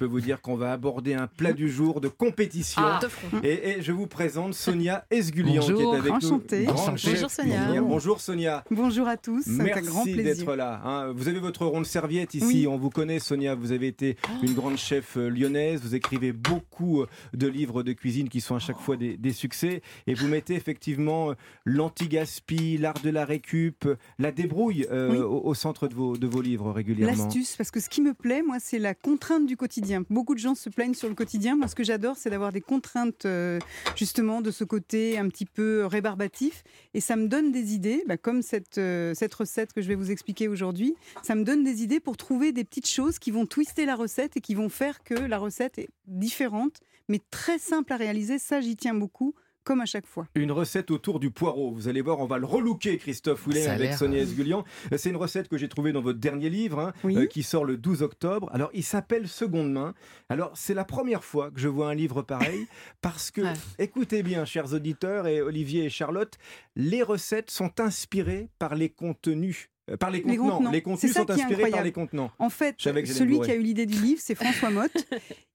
peux vous dire qu'on va aborder un plat du jour de compétition. Ah. Et, et je vous présente Sonia Esgulian qui est avec Enchantée. nous. Grande Bonjour, chef Sonia. cuisinière. Bonjour Sonia. Bonjour à tous, Merci d'être là. hein. Vous avez votre ronde serviette ici. Oui. On vous connaît, Sonia. Vous avez été une grande chef euh, lyonnaise. Vous écrivez beaucoup euh, de livres de cuisine qui sont à chaque fois des, des succès. Et vous mettez effectivement euh, l'anti-gaspi, l'art de la récup, la débrouille euh, Oui. au, au centre de vos, de vos livres régulièrement. L'astuce, parce que ce qui me plaît, moi, c'est la contrainte du quotidien. Beaucoup de gens se plaignent sur le quotidien. Moi, ce que j'adore, c'est d'avoir des contraintes, euh, justement, de ce côté un petit peu rébarbatif. Et ça me donne des idées, bah, comme cette, euh, cette recette que je vais vous expliquer aujourd'hui. Ça me donne des idées pour trouver des petites choses qui vont twister la recette et qui vont faire que la recette est différente, mais très simple à réaliser. Ça, j'y tiens beaucoup, comme à chaque fois. Une recette autour du poireau. Vous allez voir, on va le relooker, Christophe a avec Sonia euh, Esgulian. Euh, C'est une recette que j'ai trouvée dans votre dernier livre, hein, Oui. euh, qui sort le 12 octobre. Alors, il s'appelle Seconde main. Alors, c'est la première fois que je vois un livre pareil, parce que, Ouais. écoutez bien, chers auditeurs, et Olivier et Charlotte, les recettes sont inspirées par les contenus. Euh, Par les Les contenants. contenants. Les contenus sont inspirés par les contenants. En fait, celui qui a eu l'idée du livre, c'est François Motte.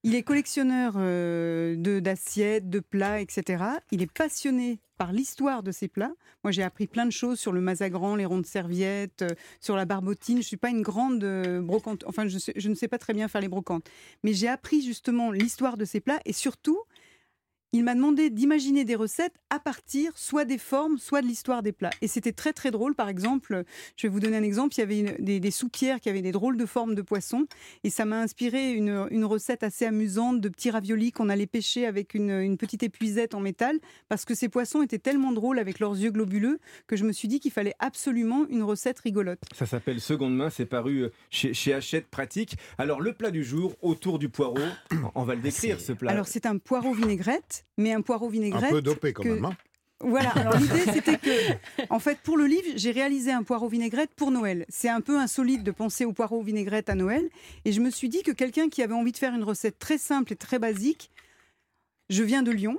Il est collectionneur euh, de d'assiettes, de plats, etc. Il est passionné par l'histoire de ces plats. Moi, j'ai appris plein de choses sur le mazagran, les ronds de serviettes, euh, sur la barbotine. Je suis pas une grande euh, brocante. Enfin, je, sais- je ne sais pas très bien faire les brocantes. Mais j'ai appris justement l'histoire de ces plats et surtout, il m'a demandé d'imaginer des recettes à partir soit des formes, soit de l'histoire des plats. Et c'était très très drôle. Par exemple, je vais vous donner un exemple. Il y avait une- des, des soupières qui avaient des drôles de formes de poissons. Et ça m'a inspiré une, une recette assez amusante de petits raviolis qu'on allait pêcher avec une, une petite épuisette en métal. Parce que ces poissons étaient tellement drôles avec leurs yeux globuleux que je me suis dit qu'il fallait absolument une recette rigolote. Ça s'appelle Seconde main, c'est paru euh, chez, chez Hachette Pratique. Alors, le plat du jour, autour du poireau, on va le décrire, ce plat. Alors c'est un poireau vinaigrette, mais un poireau Un vinaigrette. peu dopé quand que- même. hein. Voilà, alors l'idée c'était que, en fait, pour le livre, j'ai réalisé un poireau vinaigrette pour Noël. C'est un peu insolite de penser au poireau vinaigrette à Noël. Et je me suis dit que quelqu'un qui avait envie de faire une recette très simple et très basique, je viens de Lyon.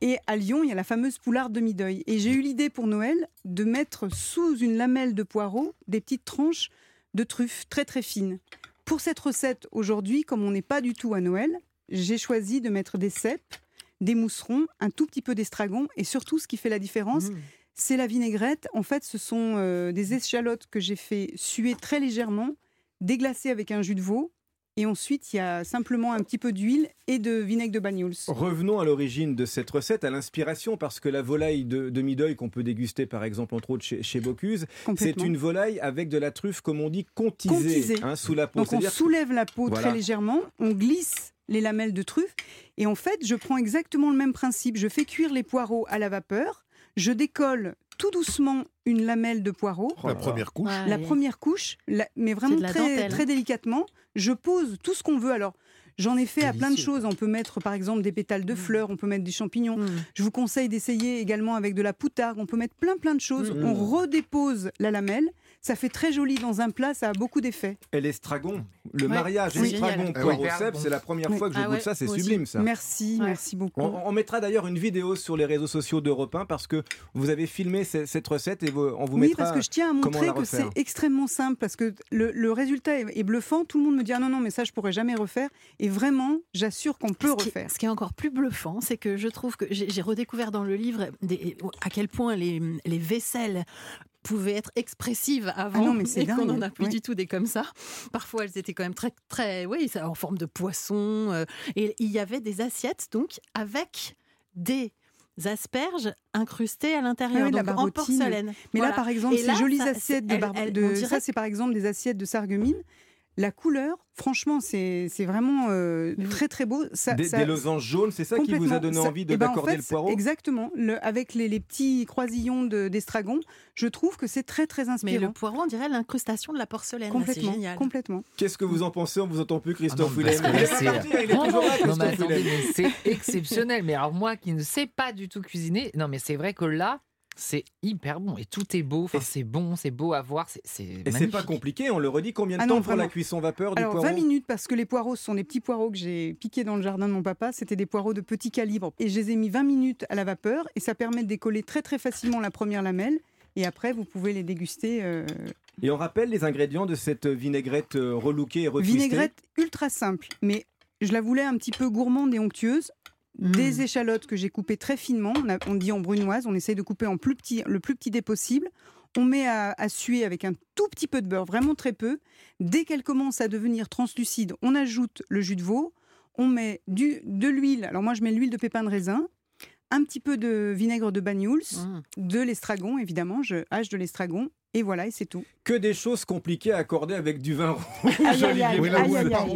Et à Lyon, il y a la fameuse poularde de Mideuil. Et j'ai eu l'idée pour Noël de mettre sous une lamelle de poireau des petites tranches de truffes très très fines. Pour cette recette, aujourd'hui, comme on n'est pas du tout à Noël, j'ai choisi de mettre des cèpes, des mousserons, un tout petit peu d'estragon et surtout ce qui fait la différence, c'est la vinaigrette. En fait, ce sont euh, des échalotes que j'ai fait suer très légèrement, déglacées avec un jus de veau. Et ensuite, il y a simplement un petit peu d'huile et de vinaigre de Banyuls. Revenons à l'origine de cette recette, à l'inspiration, parce que la volaille de, de Mideuil, qu'on peut déguster par exemple entre autres chez, chez Bocuse, c'est une volaille avec de la truffe, comme on dit, contisée, Contisée. hein, sous la peau. Donc on que- soulève la peau Voilà. très légèrement, on glisse les lamelles de truffe et en fait je prends exactement le même principe. Je fais cuire les poireaux à la vapeur, je décolle tout doucement une lamelle de poireau, La première couche. Ouais. la première couche, la- mais vraiment très, dentelle. très délicatement. Je pose tout ce qu'on veut. Alors j'en ai fait à plein de choses. On peut mettre par exemple des pétales de fleurs, on peut mettre des champignons. Mm. Je vous conseille d'essayer également avec de la poutargue. On peut mettre plein plein de choses. Mmh. On redépose la lamelle. Ça fait très joli dans un plat. Ça a beaucoup d'effets. Et l'estragon, le Ouais, mariage estragon génial. poireau oui. cèpe, c'est la première Oui. fois que je Ah goûte ouais, ça, c'est sublime ça. Merci, Ouais. merci beaucoup. On, on mettra d'ailleurs une vidéo sur les réseaux sociaux d'Europe 1 parce que vous avez filmé ce- cette recette et vous- on vous oui, mettra. parce que je tiens à montrer que c'est extrêmement simple, parce que le, le résultat est, est bluffant. Tout le monde me dit ah non non mais ça je pourrais jamais refaire. Et vraiment, j'assure qu'on peut ce qui, refaire. ce qui est encore plus bluffant, c'est que je trouve que j'ai j'ai redécouvert dans le livre des- à quel point les, les vaisselles pouvaient être expressives avant Ah non, mais c'est et qu'on n'en a plus Ouais. du tout des comme ça. Parfois, elles étaient quand même très, très, oui, ça, en forme de poisson. euh, et il y avait des assiettes donc avec des asperges incrustées à l'intérieur, Ah oui, de la donc en porcelaine. Mais Voilà. là par exemple, Et ces là, jolies ça, assiettes de, elles- de- ça c'est par exemple des assiettes de sarreguemines. La couleur, franchement, c'est c'est vraiment euh, Mais très très beau. Ça, Des, ça- des losanges jaunes, c'est ça qui vous a donné Ça- envie de eh ben, en d'accorder fait, le poireau? Exactement. Le- avec les, les petits croisillons de- d'estragon, je trouve que c'est très très Mais inspirant. le poireau, on dirait l'incrustation de la porcelaine. complètement, génial. complètement. Qu'est-ce que vous en pensez? On vous entend plus, Christophe Ah mais mais c'est exceptionnel. Mais alors moi qui ne sais pas du tout cuisiner, non mais c'est vrai que là, c'est hyper bon et tout est beau. Enfin, c'est bon, c'est beau à voir, c'est c'est Et c'est pas compliqué, on le redit. Combien de Ah temps non, pour la cuisson vapeur du Alors poireau 20 minutes parce que les poireaux ce sont des petits poireaux que j'ai piqués dans le jardin de mon papa. C'était des poireaux de petit calibre et je les ai mis 20 minutes à la vapeur et ça permet de décoller très très facilement la première lamelle. Et après, vous pouvez les déguster. euh, Et on rappelle les ingrédients de cette vinaigrette euh, relookée et retwistée. vinaigrette ultra simple, mais je la voulais un petit peu gourmande et onctueuse. Mm. Des échalotes que j'ai coupées très finement. On, a- on dit en brunoise. On essaye de couper en plus petit, le plus petit dé possible. On met à, à suer avec un tout petit peu de beurre, vraiment très peu. Dès qu'elle commence à devenir translucide, on ajoute le jus de veau. On met du, de l'huile. Alors moi, je mets l'huile de pépin de raisin. Un petit peu de vinaigre de Banyuls, Mm. de l'estragon, évidemment. Je hache de l'estragon. Et voilà, et c'est tout. Que des choses compliquées à accorder avec du vin rouge. Aïe, aïe, aïe.